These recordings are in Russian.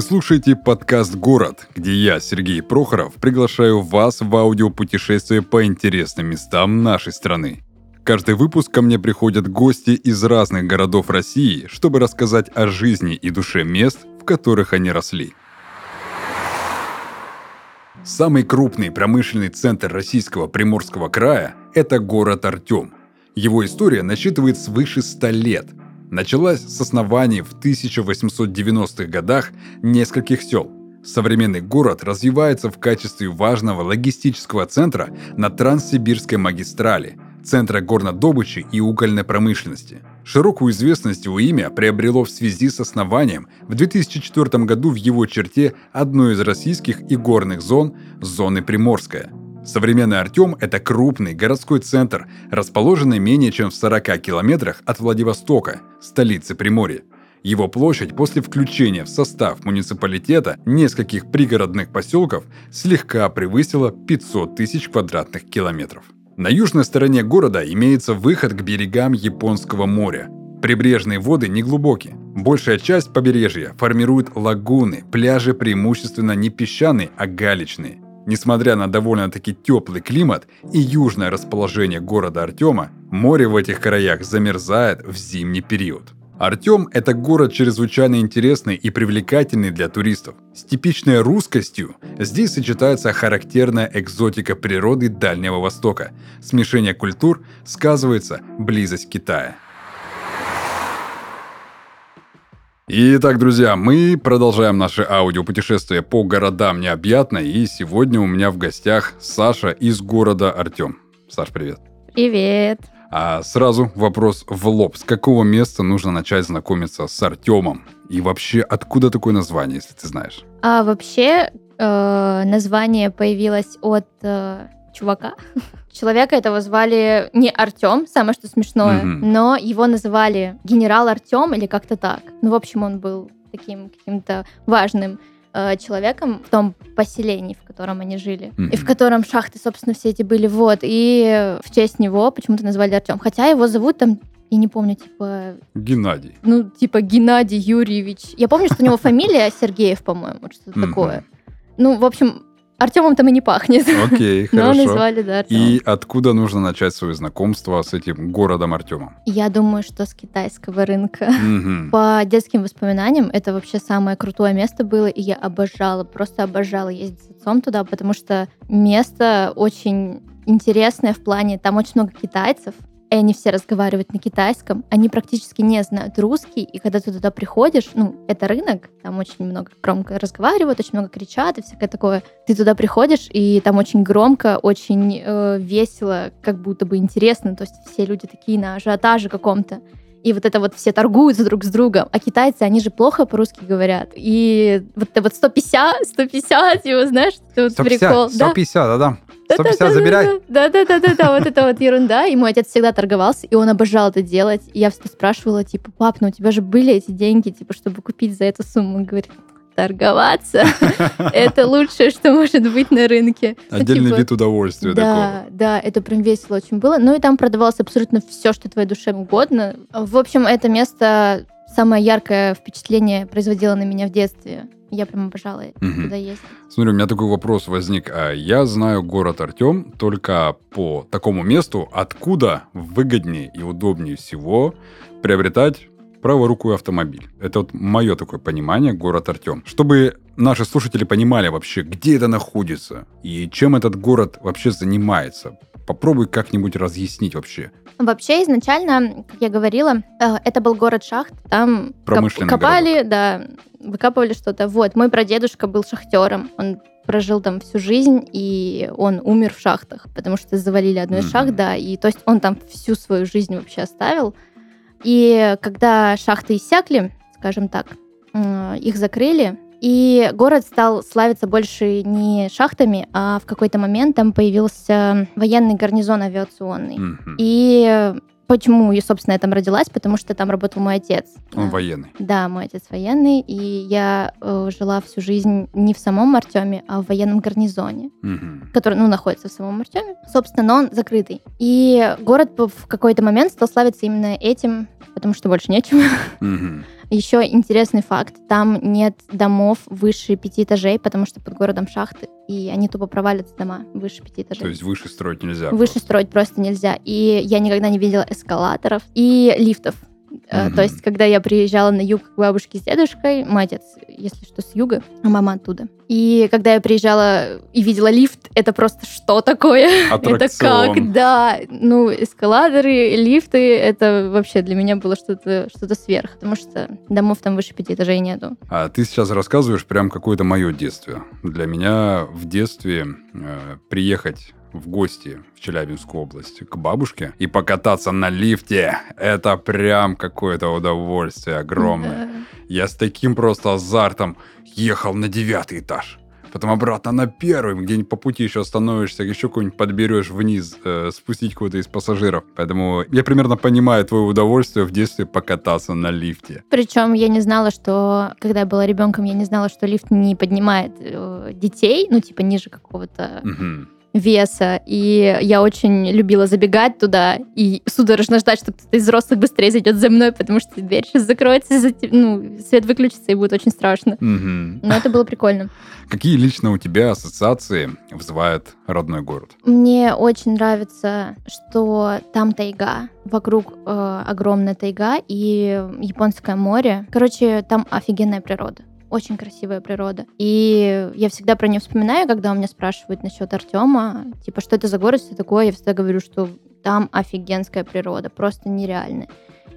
Вы слушаете подкаст «Город», где я, Сергей Прохоров, приглашаю вас в аудиопутешествие по интересным местам нашей страны. Каждый выпуск ко мне приходят гости из разных городов России, чтобы рассказать о жизни и душе мест, в которых они росли. Самый крупный промышленный центр российского Приморского края – это город Артем. Его история насчитывает свыше 100 лет – началась с оснований в 1890-х годах нескольких сел. Современный город развивается в качестве важного логистического центра на Транссибирской магистрали, центра горнодобычи и угольной промышленности. Широкую известность его имя приобрело в связи с основанием в 2004 году в его черте одной из российских и горных зон – зоны Приморская – Современный Артем – это крупный городской центр, расположенный менее чем в 40 километрах от Владивостока, столицы Приморья. Его площадь после включения в состав муниципалитета нескольких пригородных поселков слегка превысила 500 тысяч квадратных километров. На южной стороне города имеется выход к берегам Японского моря. Прибрежные воды неглубокие. Большая часть побережья формирует лагуны, пляжи преимущественно не песчаные, а галечные – Несмотря на довольно-таки теплый климат и южное расположение города Артема, море в этих краях замерзает в зимний период. Артем – это город чрезвычайно интересный и привлекательный для туристов. С типичной русскостью здесь сочетается характерная экзотика природы Дальнего Востока. Смешение культур сказывается близость Китая. Итак, друзья, мы продолжаем наше аудиопутешествие по городам необъятно, и сегодня у меня в гостях Саша из города Артем. Саш, привет. Привет. А сразу вопрос в лоб. С какого места нужно начать знакомиться с Артемом? И вообще, откуда такое название, если ты знаешь? А вообще, э, название появилось от э, чувака. Человека этого звали не Артем, самое что смешное, mm-hmm. но его называли генерал Артем или как-то так. Ну, в общем, он был таким каким-то важным э, человеком в том поселении, в котором они жили, mm-hmm. и в котором шахты, собственно, все эти были. Вот, и в честь него почему-то назвали Артем. Хотя его зовут там я не помню, типа... Геннадий. Ну, типа Геннадий Юрьевич. Я помню, что у него фамилия Сергеев, по-моему, что-то такое. Ну, в общем, Артемом там и не пахнет. Окей, хорошо. Но назвали, да, Артемом. И откуда нужно начать свое знакомство с этим городом Артемом? Я думаю, что с китайского рынка. Угу. По детским воспоминаниям, это вообще самое крутое место было, и я обожала, просто обожала ездить с отцом туда, потому что место очень интересное в плане, там очень много китайцев, и они все разговаривают на китайском, они практически не знают русский, и когда ты туда приходишь, ну, это рынок, там очень много громко разговаривают, очень много кричат и всякое такое. Ты туда приходишь, и там очень громко, очень э, весело, как будто бы интересно, то есть все люди такие на ажиотаже каком-то. И вот это вот все торгуются друг с другом. А китайцы, они же плохо по-русски говорят. И вот это вот 150, 150, его, знаешь, это вот 150, прикол. 150, да-да. 150 забирай. Да-да-да-да, вот это вот ерунда. И мой отец всегда торговался, и он обожал это делать. И я спрашивала, типа, пап, ну у тебя же были эти деньги, типа, чтобы купить за эту сумму? Он говорит, торговаться. Это лучшее, что может быть на рынке. Ну, Отдельный типа, вид удовольствия Да, да, это прям весело очень было. Ну и там продавалось абсолютно все, что твоей душе угодно. В общем, это место самое яркое впечатление производило на меня в детстве. Я прям обожала угу. туда ездить. Смотри, у меня такой вопрос возник. А я знаю город Артем только по такому месту, откуда выгоднее и удобнее всего приобретать праворукую автомобиль. Это вот мое такое понимание, город Артем. Чтобы наши слушатели понимали вообще, где это находится и чем этот город вообще занимается. Попробуй как-нибудь разъяснить вообще. Вообще, изначально, как я говорила, э, это был город шахт. Там коп- копали, городок. да, выкапывали что-то. Вот, мой прадедушка был шахтером. Он прожил там всю жизнь, и он умер в шахтах, потому что завалили одну из mm-hmm. шахт, да, и то есть он там всю свою жизнь вообще оставил. И когда шахты иссякли, скажем так, их закрыли, и город стал славиться больше не шахтами, а в какой-то момент там появился военный гарнизон авиационный. Mm-hmm. И почему я, собственно, я там родилась? Потому что там работал мой отец. Он да. военный? Да, мой отец военный. И я э, жила всю жизнь не в самом Артеме, а в военном гарнизоне, mm-hmm. который, ну, находится в самом Артеме. Собственно, но он закрытый. И город в какой-то момент стал славиться именно этим, потому что больше нечем. Mm-hmm. Еще интересный факт, там нет домов выше пяти этажей, потому что под городом шахты, и они тупо провалятся дома выше пяти этажей. То есть выше строить нельзя? Выше просто. строить просто нельзя. И я никогда не видела эскалаторов и лифтов. Mm-hmm. То есть, когда я приезжала на юг к бабушке с дедушкой, отец, если что, с юга, а мама оттуда. И когда я приезжала и видела лифт, это просто что такое? Аттракцион. это как? Да, ну, эскалаторы, лифты, это вообще для меня было что-то что сверх, потому что домов там выше пяти этажей нету. А ты сейчас рассказываешь прям какое-то мое детство. Для меня в детстве э, приехать в гости в Челябинскую область к бабушке и покататься на лифте, это прям какое-то удовольствие огромное. Да. Я с таким просто азартом ехал на девятый этаж. Потом обратно на первый, где-нибудь по пути еще остановишься, еще какой-нибудь подберешь вниз, э, спустить кого-то из пассажиров. Поэтому я примерно понимаю твое удовольствие в детстве покататься на лифте. Причем я не знала, что, когда я была ребенком, я не знала, что лифт не поднимает э, детей, ну, типа, ниже какого-то... Угу веса, и я очень любила забегать туда и судорожно ждать, что кто-то из взрослых быстрее зайдет за мной, потому что дверь сейчас закроется, ну, свет выключится, и будет очень страшно. Угу. Но это было прикольно. Какие лично у тебя ассоциации вызывает родной город? Мне очень нравится, что там тайга, вокруг э, огромная тайга и японское море. Короче, там офигенная природа очень красивая природа. И я всегда про нее вспоминаю, когда у меня спрашивают насчет Артема, типа, что это за город, что такое, я всегда говорю, что там офигенская природа, просто нереальная.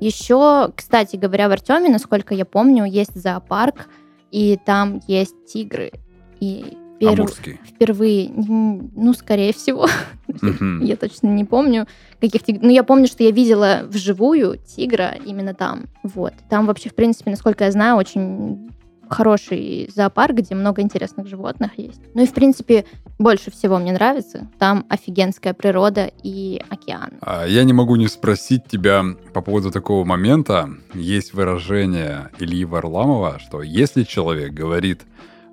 Еще, кстати говоря, в Артеме, насколько я помню, есть зоопарк, и там есть тигры. И перв... впервые, ну, скорее всего, я точно не помню, каких тигров. Ну, я помню, что я видела вживую тигра именно там. Вот. Там вообще, в принципе, насколько я знаю, очень хороший зоопарк, где много интересных животных есть. Ну и, в принципе, больше всего мне нравится. Там офигенская природа и океан. А я не могу не спросить тебя по поводу такого момента. Есть выражение Ильи Варламова, что если человек говорит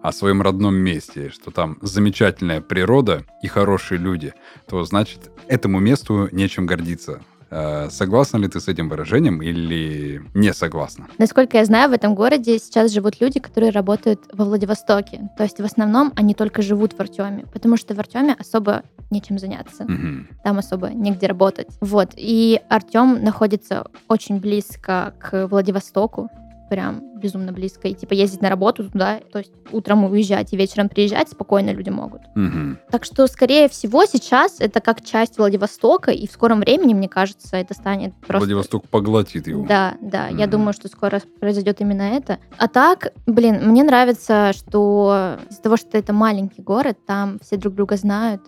о своем родном месте, что там замечательная природа и хорошие люди, то значит этому месту нечем гордиться. Э, согласна ли ты с этим выражением или не согласна? Насколько я знаю, в этом городе сейчас живут люди, которые работают во Владивостоке. То есть в основном они только живут в Артеме, потому что в Артеме особо нечем заняться. Угу. Там особо негде работать. Вот. И Артем находится очень близко к Владивостоку прям безумно близко. И типа ездить на работу туда, то есть утром уезжать и вечером приезжать спокойно люди могут. Угу. Так что, скорее всего, сейчас это как часть Владивостока, и в скором времени, мне кажется, это станет просто... Владивосток поглотит его. Да, да. Угу. Я думаю, что скоро произойдет именно это. А так, блин, мне нравится, что из-за того, что это маленький город, там все друг друга знают,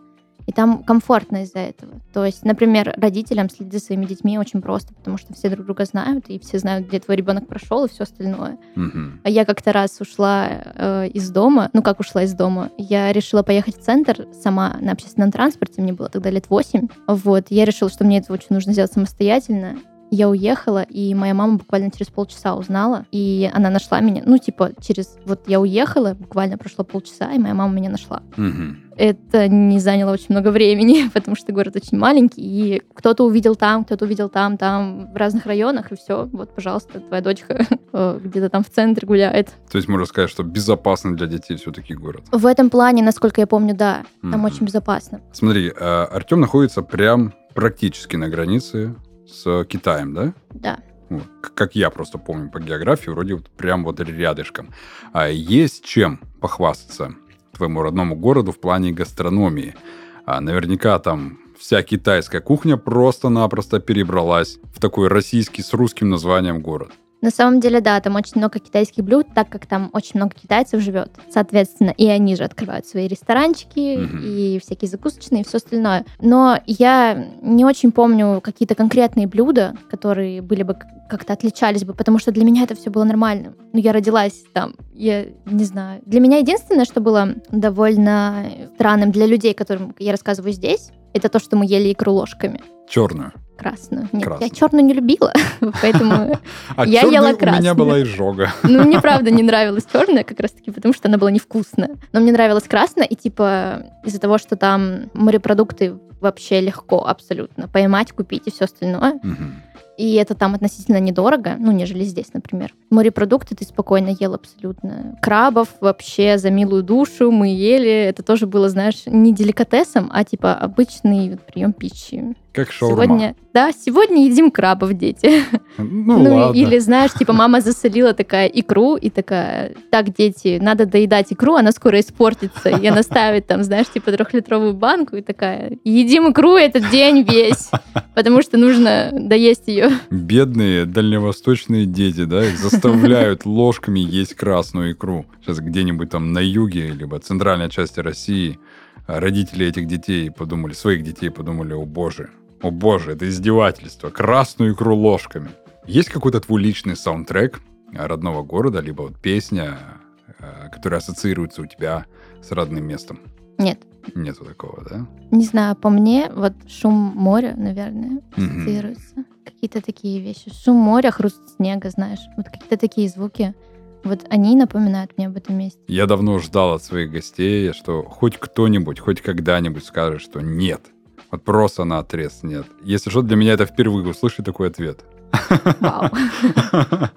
и там комфортно из-за этого. То есть, например, родителям следить за своими детьми очень просто, потому что все друг друга знают, и все знают, где твой ребенок прошел, и все остальное. Mm-hmm. А я как-то раз ушла э, из дома, ну как ушла из дома, я решила поехать в центр сама на общественном транспорте, мне было тогда лет 8. Вот, я решила, что мне это очень нужно сделать самостоятельно. Я уехала, и моя мама буквально через полчаса узнала, и она нашла меня. Ну, типа, через... Вот я уехала, буквально прошло полчаса, и моя мама меня нашла. Угу. Это не заняло очень много времени, потому что город очень маленький, и кто-то увидел там, кто-то увидел там, там, в разных районах, и все. Вот, пожалуйста, твоя дочка э, где-то там в центре гуляет. То есть можно сказать, что безопасный для детей все-таки город? В этом плане, насколько я помню, да. Там угу. очень безопасно. Смотри, э, Артем находится прям практически на границе с Китаем, да? Да. Вот, как я просто помню по географии, вроде вот прям вот рядышком. А есть чем похвастаться твоему родному городу в плане гастрономии? А наверняка там вся китайская кухня просто-напросто перебралась в такой российский с русским названием город. На самом деле, да, там очень много китайских блюд, так как там очень много китайцев живет. Соответственно, и они же открывают свои ресторанчики, mm-hmm. и всякие закусочные, и все остальное. Но я не очень помню какие-то конкретные блюда, которые были бы как-то отличались бы, потому что для меня это все было нормально. Ну, я родилась там, я не знаю. Для меня единственное, что было довольно странным для людей, которым я рассказываю здесь, это то, что мы ели икру ложками. Черную. Красную. Нет, красную. я черную не любила, поэтому а я ела красную. у меня была изжога. Ну, мне правда не нравилась черная как раз-таки, потому что она была невкусная. Но мне нравилась красная, и типа из-за того, что там морепродукты вообще легко абсолютно поймать, купить и все остальное. И это там относительно недорого, ну, нежели здесь, например. Морепродукты ты спокойно ел абсолютно. Крабов вообще за милую душу мы ели. Это тоже было, знаешь, не деликатесом, а типа обычный прием пищи. Как шаурма. Сегодня, да, сегодня едим крабов, дети. Ну, ну ладно. или, знаешь, типа мама засолила такая икру и такая, так, дети, надо доедать икру, она скоро испортится. И она ставит там, знаешь, типа трехлитровую банку и такая, едим икру этот день весь, потому что нужно доесть ее. Бедные дальневосточные дети, да, их заставляют ложками есть красную икру. Сейчас где-нибудь там на юге, либо центральной части России родители этих детей подумали, своих детей подумали, о боже, о боже, это издевательство. Красную икру ложками. Есть какой-то твой личный саундтрек родного города, либо вот песня, э, которая ассоциируется у тебя с родным местом? Нет. Нету такого, да? Не знаю, по мне, вот шум моря, наверное, ассоциируется. Угу. Какие-то такие вещи. Шум моря, хруст снега, знаешь. Вот какие-то такие звуки. Вот они напоминают мне об этом месте. Я давно ждал от своих гостей, что хоть кто-нибудь, хоть когда-нибудь скажет, что нет, вот просто на отрез нет. Если что, для меня это впервые услышать такой ответ. Вау.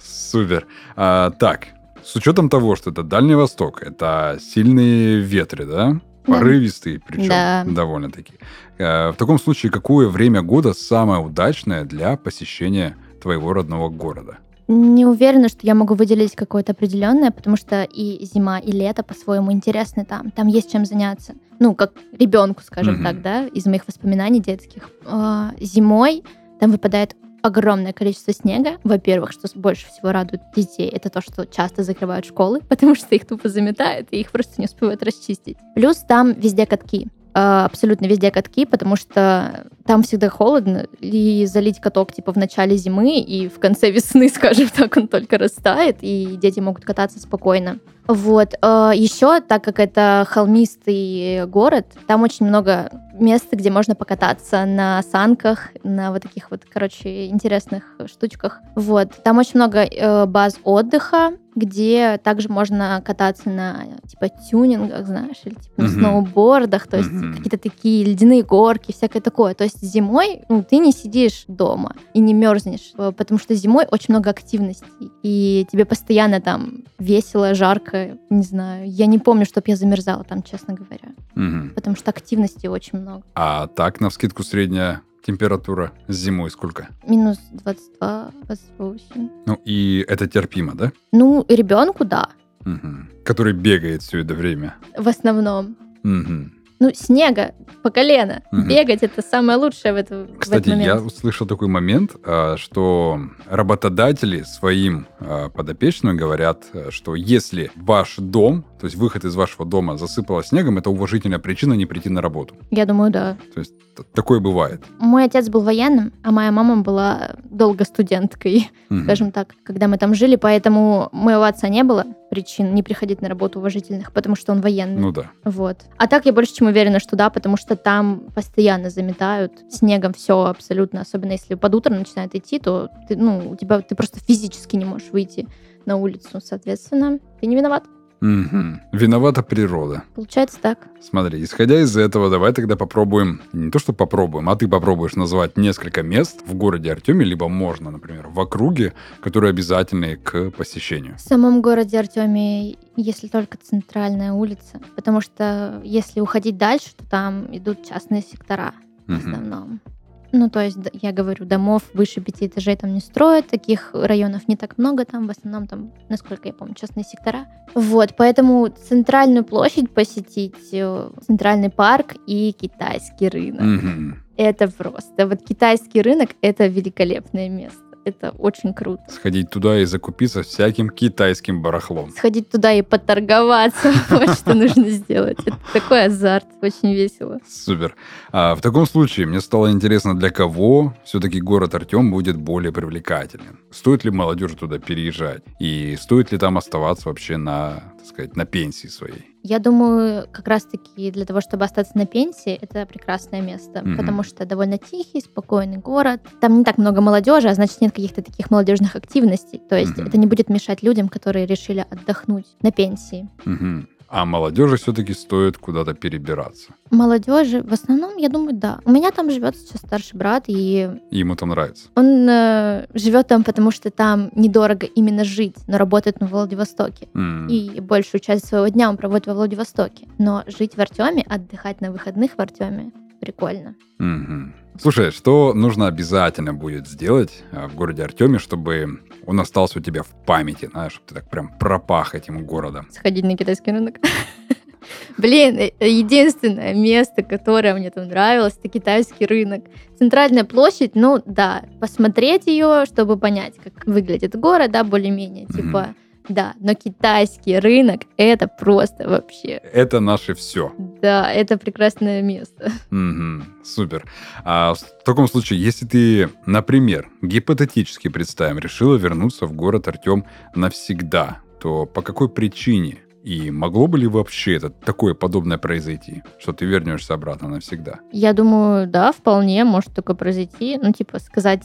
Супер. А, так, с учетом того, что это Дальний Восток, это сильные ветры, да? Порывистые, причем да. довольно-таки. А, в таком случае, какое время года самое удачное для посещения твоего родного города? Не уверена, что я могу выделить какое-то определенное, потому что и зима, и лето по-своему интересны там. Там есть чем заняться. Ну, как ребенку, скажем mm-hmm. так, да, из моих воспоминаний детских. А, зимой там выпадает огромное количество снега. Во-первых, что больше всего радует детей, это то, что часто закрывают школы, потому что их тупо заметают, и их просто не успевают расчистить. Плюс там везде катки. А, абсолютно везде катки, потому что там всегда холодно, и залить каток типа в начале зимы и в конце весны, скажем так, он только растает, и дети могут кататься спокойно. Вот. А, Еще, так как это холмистый город, там очень много мест, где можно покататься на санках, на вот таких вот, короче, интересных штучках. Вот. Там очень много э, баз отдыха, где также можно кататься на типа тюнингах, знаешь, или типа на сноубордах, то есть какие-то такие ледяные горки, всякое такое. То есть зимой ну, ты не сидишь дома и не мерзнешь, э, потому что зимой очень много активностей, и тебе постоянно там весело, жарко, не знаю. Я не помню, чтобы я замерзала там, честно говоря, потому что активности очень много. А так, на вскидку средняя температура зимой сколько? Минус 22, 28. Ну и это терпимо, да? Ну, ребенку, да. Угу. Который бегает все это время. В основном. Угу ну, снега по колено. Угу. Бегать это самое лучшее в, это, Кстати, в этот я услышал такой момент, а, что работодатели своим а, подопечным говорят, что если ваш дом, то есть выход из вашего дома засыпало снегом, это уважительная причина не прийти на работу. Я думаю, да. То есть такое бывает. Мой отец был военным, а моя мама была долго студенткой, угу. скажем так, когда мы там жили, поэтому моего отца не было причин не приходить на работу уважительных, потому что он военный. Ну да. Вот. А так я больше чем уверена, что да, потому что там постоянно заметают снегом все абсолютно, особенно если под утро начинает идти, то ты, ну, у тебя ты просто физически не можешь выйти на улицу, соответственно, ты не виноват. Угу. Виновата природа. Получается так. Смотри, исходя из этого, давай тогда попробуем, не то что попробуем, а ты попробуешь назвать несколько мест в городе Артеме, либо можно, например, в округе, которые обязательны к посещению. В самом городе Артеме, если только центральная улица, потому что если уходить дальше, то там идут частные сектора в основном. Ну, то есть, я говорю, домов выше пяти этажей там не строят, таких районов не так много там, в основном там, насколько я помню, частные сектора. Вот, поэтому центральную площадь посетить, э, центральный парк и китайский рынок. Mm-hmm. Это просто. Вот китайский рынок — это великолепное место это очень круто. Сходить туда и закупиться всяким китайским барахлом. Сходить туда и поторговаться, вот что нужно сделать. Это такой азарт, очень весело. Супер. А в таком случае мне стало интересно, для кого все-таки город Артем будет более привлекательным. Стоит ли молодежи туда переезжать? И стоит ли там оставаться вообще на, сказать, на пенсии своей? Я думаю, как раз-таки для того, чтобы остаться на пенсии, это прекрасное место, mm-hmm. потому что довольно тихий, спокойный город. Там не так много молодежи, а значит нет каких-то таких молодежных активностей. То есть mm-hmm. это не будет мешать людям, которые решили отдохнуть на пенсии. Mm-hmm. А молодежи все-таки стоит куда-то перебираться. Молодежи, в основном, я думаю, да. У меня там живет сейчас старший брат, и... ему там нравится. Он э, живет там, потому что там недорого именно жить, но работает на Владивостоке. Mm. И большую часть своего дня он проводит во Владивостоке. Но жить в Артеме, отдыхать на выходных в Артеме, прикольно. Mm-hmm. Слушай, что нужно обязательно будет сделать э, в городе Артеме, чтобы он остался у тебя в памяти, знаешь, чтобы ты так прям пропах этим городом? Сходить на китайский рынок. Блин, э, единственное место, которое мне там нравилось, это китайский рынок. Центральная площадь, ну да, посмотреть ее, чтобы понять, как выглядит город, да, более-менее, mm-hmm. типа да, но китайский рынок это просто вообще. Это наше все. Да, это прекрасное место. Угу, супер. А в таком случае, если ты, например, гипотетически представим, решила вернуться в город Артем навсегда, то по какой причине? И могло бы ли вообще это такое подобное произойти, что ты вернешься обратно навсегда? Я думаю, да, вполне может такое произойти. Ну, типа сказать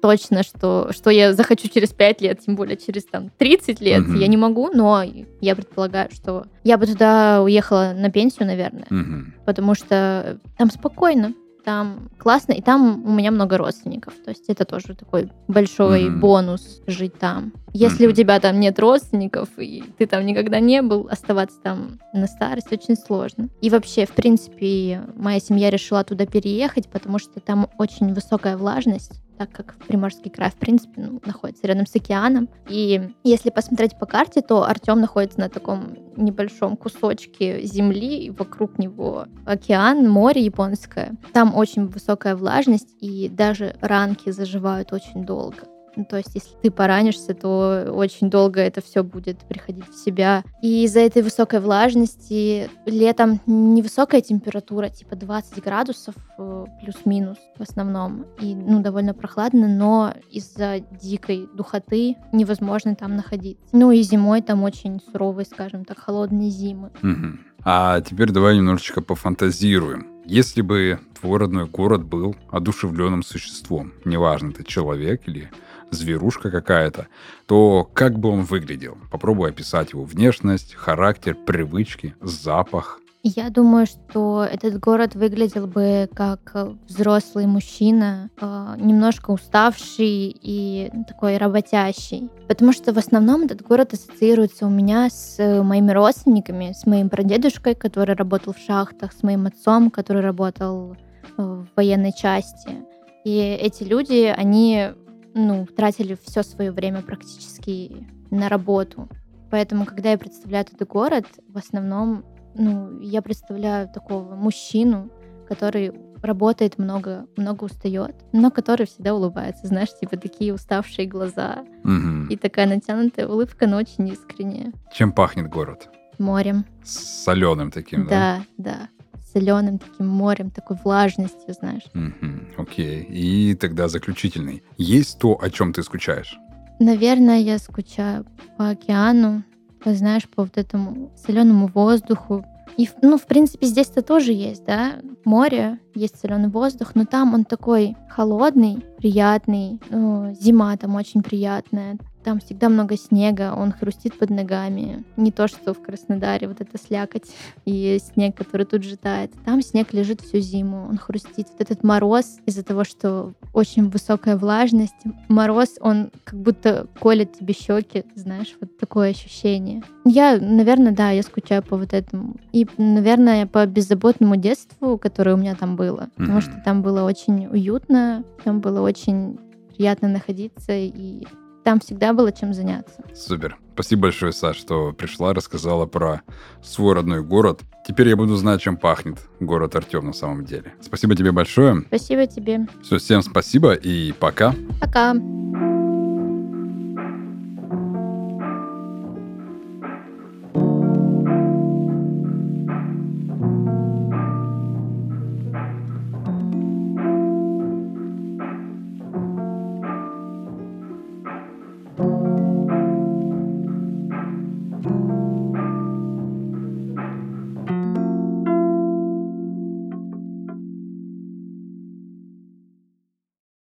точно, что, что я захочу через 5 лет, тем более через там 30 лет, угу. я не могу, но я предполагаю, что я бы туда уехала на пенсию, наверное, угу. потому что там спокойно, там классно, и там у меня много родственников. То есть это тоже такой большой mm-hmm. бонус жить там. Если mm-hmm. у тебя там нет родственников, и ты там никогда не был, оставаться там на старость очень сложно. И вообще, в принципе, моя семья решила туда переехать, потому что там очень высокая влажность так как Приморский край, в принципе, ну, находится рядом с океаном. И если посмотреть по карте, то Артем находится на таком небольшом кусочке земли, и вокруг него океан, море японское. Там очень высокая влажность, и даже ранки заживают очень долго. Ну, то есть, если ты поранишься, то очень долго это все будет приходить в себя. И из-за этой высокой влажности летом невысокая температура, типа 20 градусов э, плюс-минус в основном. И, ну, довольно прохладно, но из-за дикой духоты невозможно там находиться. Ну, и зимой там очень суровые, скажем так, холодные зимы. Угу. А теперь давай немножечко пофантазируем. Если бы твой родной город был одушевленным существом, неважно, это человек или зверушка какая-то, то как бы он выглядел? Попробуй описать его внешность, характер, привычки, запах. Я думаю, что этот город выглядел бы как взрослый мужчина, э, немножко уставший и такой работящий. Потому что в основном этот город ассоциируется у меня с моими родственниками, с моим прадедушкой, который работал в шахтах, с моим отцом, который работал в военной части. И эти люди, они ну, тратили все свое время практически на работу. Поэтому, когда я представляю этот город, в основном, ну, я представляю такого мужчину, который работает много, много устает, но который всегда улыбается, знаешь, типа такие уставшие глаза угу. и такая натянутая улыбка, но очень искренняя. Чем пахнет город? Морем. С соленым таким, да? Да, да соленым таким морем, такой влажностью, знаешь. Угу, окей. И тогда заключительный. Есть то, о чем ты скучаешь? Наверное, я скучаю по океану, знаешь, по вот этому соленому воздуху. И, ну, в принципе, здесь-то тоже есть, да, море, есть соленый воздух, но там он такой холодный, приятный. Ну, зима там очень приятная. Там всегда много снега, он хрустит под ногами. Не то, что в Краснодаре вот эта слякоть и снег, который тут же тает. Там снег лежит всю зиму, он хрустит. Вот этот мороз из-за того, что очень высокая влажность, мороз, он как будто колет тебе щеки, знаешь, вот такое ощущение. Я, наверное, да, я скучаю по вот этому. И, наверное, по беззаботному детству, которое у меня там было. Потому что там было очень уютно, там было очень приятно находиться и там всегда было чем заняться. Супер. Спасибо большое, Саш, что пришла, рассказала про свой родной город. Теперь я буду знать, чем пахнет город Артем на самом деле. Спасибо тебе большое. Спасибо тебе. Все, всем спасибо и пока. Пока.